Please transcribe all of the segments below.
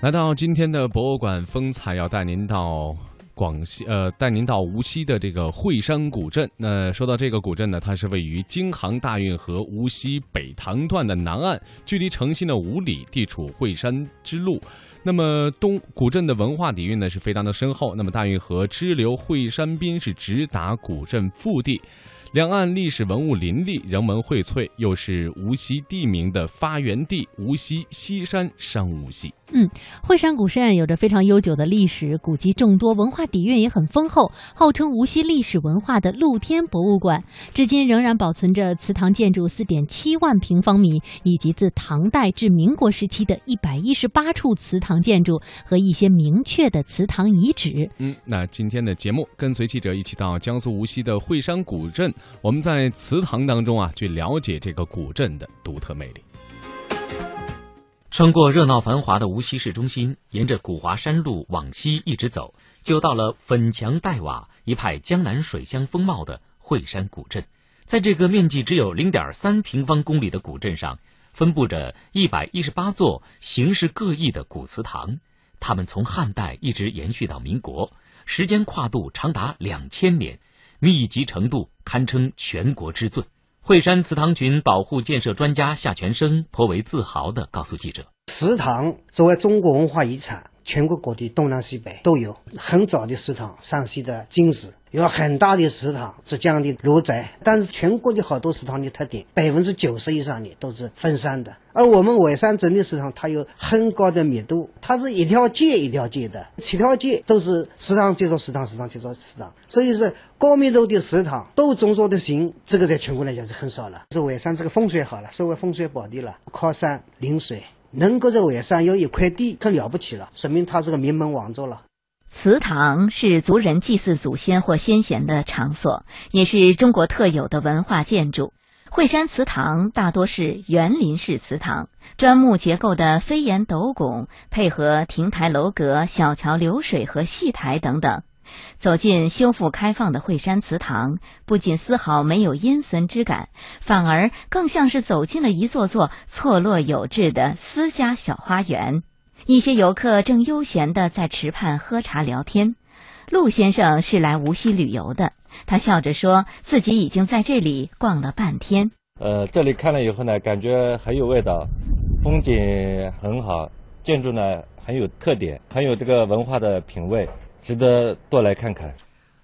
来到今天的博物馆风采，要带您到广西，呃，带您到无锡的这个惠山古镇。那说到这个古镇呢，它是位于京杭大运河无锡北塘段的南岸，距离城西呢五里，地处惠山之路。那么东古镇的文化底蕴呢是非常的深厚。那么大运河支流惠山滨是直达古镇腹地。两岸历史文物林立，人文荟萃，又是无锡地名的发源地——无锡西山商务系。嗯，惠山古镇有着非常悠久的历史，古迹众多，文化底蕴也很丰厚，号称无锡历史文化的露天博物馆。至今仍然保存着祠堂建筑四点七万平方米，以及自唐代至民国时期的一百一十八处祠堂建筑和一些明确的祠堂遗址。嗯，那今天的节目跟随记者一起到江苏无锡的惠山古镇。我们在祠堂当中啊，去了解这个古镇的独特魅力。穿过热闹繁华的无锡市中心，沿着古华山路往西一直走，就到了粉墙黛瓦、一派江南水乡风貌的惠山古镇。在这个面积只有零点三平方公里的古镇上，分布着一百一十八座形式各异的古祠堂，它们从汉代一直延续到民国，时间跨度长达两千年。密集程度堪称全国之最。惠山祠堂群保护建设专家夏全生颇为自豪地告诉记者：“祠堂作为中国文化遗产，全国各地东南西北都有。很早的食堂，山西的金石。”有很大的食堂，浙江的鹿仔，但是全国的好多食堂的特点，百分之九十以上的都是分散的。而我们惠山整的食堂，它有很高的密度，它是一条街一条街的，七条街都是食堂接着食堂，食堂接着食堂，所以是高密度的食堂，都种作的行，这个在全国来讲是很少了。是惠山这个风水好了，作为风水宝地了，靠山临水，能够在惠山有一块地，可了不起了，说明他是个名门望族了。祠堂是族人祭祀祖先或先贤的场所，也是中国特有的文化建筑。惠山祠堂大多是园林式祠堂，砖木结构的飞檐斗拱，配合亭台楼阁、小桥流水和戏台等等。走进修复开放的惠山祠堂，不仅丝毫没有阴森之感，反而更像是走进了一座座错落有致的私家小花园。一些游客正悠闲地在池畔喝茶聊天。陆先生是来无锡旅游的，他笑着说自己已经在这里逛了半天。呃，这里看了以后呢，感觉很有味道，风景很好，建筑呢很有特点，很有这个文化的品味，值得多来看看。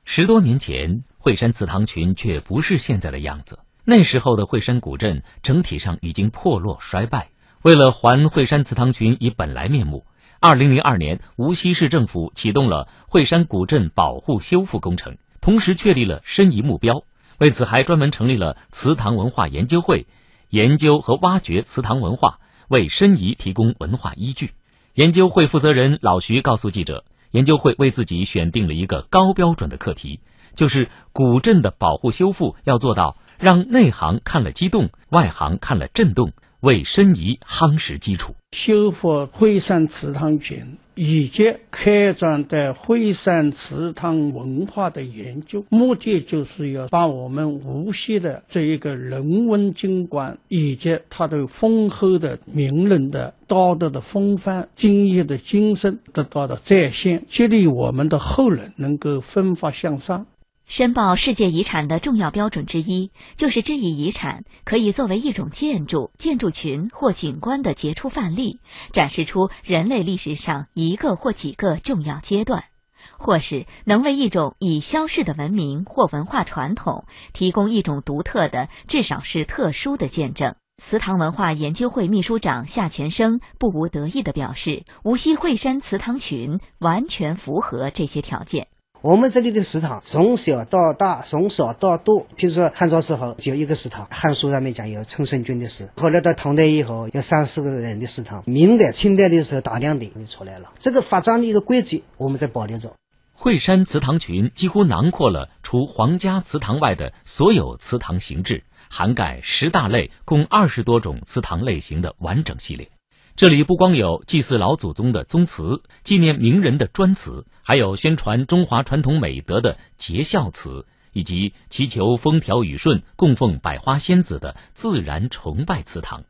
十多年前，惠山祠堂群却不是现在的样子。那时候的惠山古镇整体上已经破落衰败。为了还惠山祠堂群以本来面目，二零零二年，无锡市政府启动了惠山古镇保护修复工程，同时确立了申遗目标。为此，还专门成立了祠堂文化研究会，研究和挖掘祠堂文化，为申遗提供文化依据。研究会负责人老徐告诉记者，研究会为自己选定了一个高标准的课题，就是古镇的保护修复要做到让内行看了激动，外行看了震动。为申遗夯实基础，修复惠山祠堂群以及开展对惠山祠堂文化的研究，目的就是要把我们无锡的这一个人文景观以及它的丰厚的名人的道德的风范、敬业的精神得到了再现，激励我们的后人能够奋发向上。申报世界遗产的重要标准之一，就是这一遗产可以作为一种建筑、建筑群或景观的杰出范例，展示出人类历史上一个或几个重要阶段，或是能为一种已消逝的文明或文化传统提供一种独特的，至少是特殊的见证。祠堂文化研究会秘书长夏全生不无得意地表示：“无锡惠山祠堂群完全符合这些条件。”我们这里的祠堂从小到大，从少到多。譬如说汉朝时候只有一个祠堂，《汉书》上面讲有陈胜军的祠。后来到唐代以后有三四个人的祠堂。明代、清代的时候大量的就出来了。这个发展的一个轨迹，我们在保留着。惠山祠堂群几乎囊括了除皇家祠堂外的所有祠堂形制，涵盖十大类、共二十多种祠堂类型的完整系列。这里不光有祭祀老祖宗的宗祠，纪念名人的专祠，还有宣传中华传统美德的节孝祠，以及祈求风调雨顺、供奉百花仙子的自然崇拜祠堂，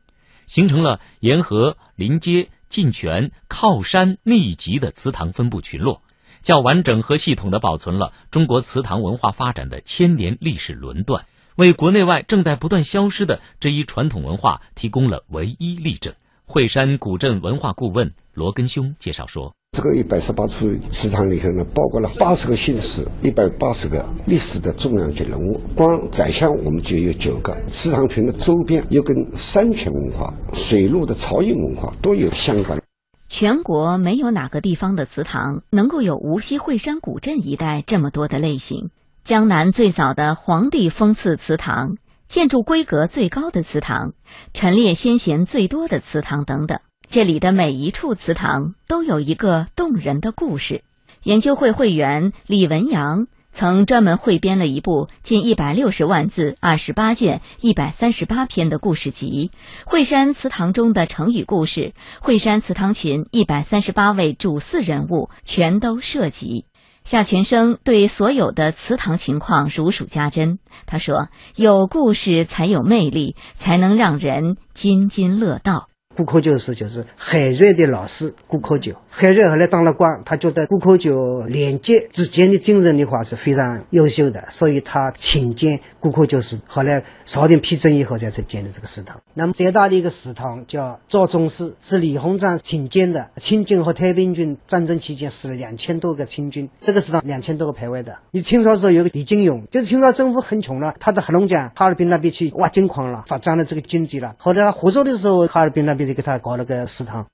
形成了沿河、临街、进泉、靠山、密集的祠堂分布群落，较完整和系统的保存了中国祠堂文化发展的千年历史轮段，为国内外正在不断消失的这一传统文化提供了唯一例证。惠山古镇文化顾问罗根兄介绍说。这个一百十八处祠堂里头呢，包括了八十个姓氏，一百八十个历史的重量级人物。光宰相我们就有九个。祠堂群的周边又跟山泉文化、水陆的漕运文化都有相关。全国没有哪个地方的祠堂能够有无锡惠山古镇一带这么多的类型。江南最早的皇帝封赐祠堂、建筑规格最高的祠堂、陈列先贤最多的祠堂等等。这里的每一处祠堂都有一个动人的故事。研究会会员李文阳曾专门汇编了一部近一百六十万字、二十八卷、一百三十八篇的故事集《惠山祠堂中的成语故事》，惠山祠堂群一百三十八位主祀人物全都涉及。夏全生对所有的祠堂情况如数家珍。他说：“有故事才有魅力，才能让人津津乐道。”顾科九是就是海瑞的老师顾科九，海瑞后来当了官，他觉得顾科九廉洁之间的精神的话是非常优秀的，所以他请建顾科九寺。后来朝廷批准以后，才才建的这个祠堂。那么最大的一个祠堂叫赵宗祠，是李鸿章请建的。清军和太平军战争期间死了两千多个清军，这个祠堂两千多个排位的。你清朝时候有个李金勇，就是清朝政府很穷了，他到黑龙江哈尔滨那边去挖金矿了，发展了这个经济了。后来他活着的时候，哈尔滨那边。就给他搞了个祠堂。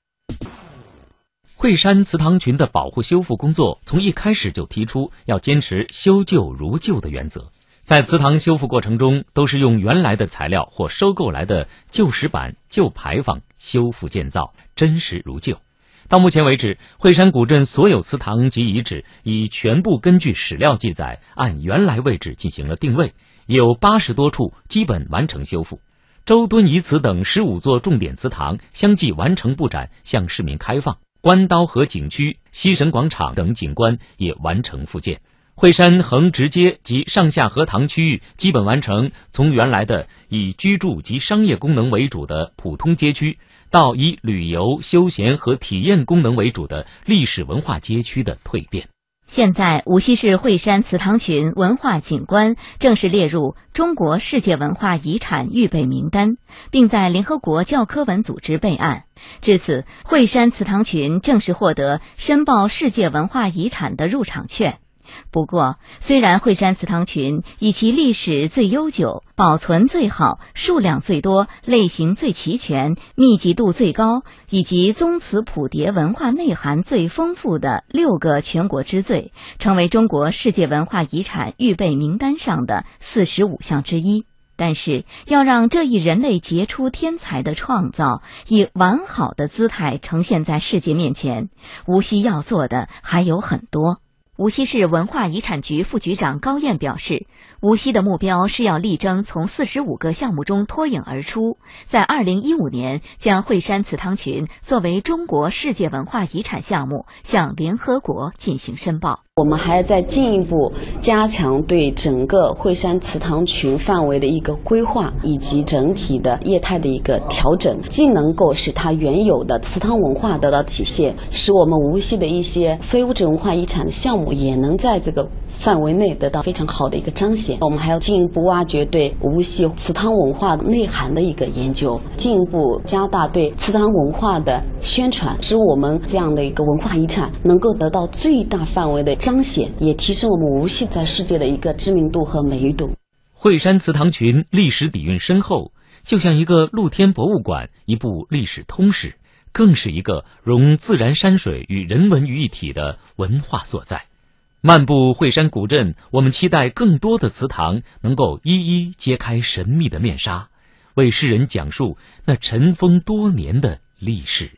惠山祠堂群的保护修复工作，从一开始就提出要坚持修旧如旧的原则。在祠堂修复过程中，都是用原来的材料或收购来的旧石板、旧牌坊修复建造，真实如旧。到目前为止，惠山古镇所有祠堂及遗址已全部根据史料记载，按原来位置进行了定位，有八十多处基本完成修复。周敦颐祠等十五座重点祠堂相继完成布展，向市民开放。关刀河景区、西神广场等景观也完成复建。惠山横直街及上下河塘区域基本完成，从原来的以居住及商业功能为主的普通街区，到以旅游、休闲和体验功能为主的历史文化街区的蜕变。现在，无锡市惠山祠堂群文化景观正式列入中国世界文化遗产预备名单，并在联合国教科文组织备案。至此，惠山祠堂群正式获得申报世界文化遗产的入场券。不过，虽然惠山祠堂群以其历史最悠久、保存最好、数量最多、类型最齐全、密集度最高，以及宗祠谱牒文化内涵最丰富的六个全国之最，成为中国世界文化遗产预备名单上的四十五项之一，但是，要让这一人类杰出天才的创造以完好的姿态呈现在世界面前，无锡要做的还有很多。无锡市文化遗产局副局长高燕表示，无锡的目标是要力争从四十五个项目中脱颖而出，在二零一五年将惠山祠堂群作为中国世界文化遗产项目向联合国进行申报。我们还要再进一步加强对整个惠山祠堂群范围的一个规划，以及整体的业态的一个调整，既能够使它原有的祠堂文化得到体现，使我们无锡的一些非物质文化遗产的项目也能在这个范围内得到非常好的一个彰显。我们还要进一步挖掘对无锡祠堂文化内涵的一个研究，进一步加大对祠堂文化的宣传，使我们这样的一个文化遗产能够得到最大范围的。彰显也提升我们无锡在世界的一个知名度和美誉度。惠山祠堂群历史底蕴深厚，就像一个露天博物馆，一部历史通史，更是一个融自然山水与人文于一体的文化所在。漫步惠山古镇，我们期待更多的祠堂能够一一揭开神秘的面纱，为世人讲述那尘封多年的历史。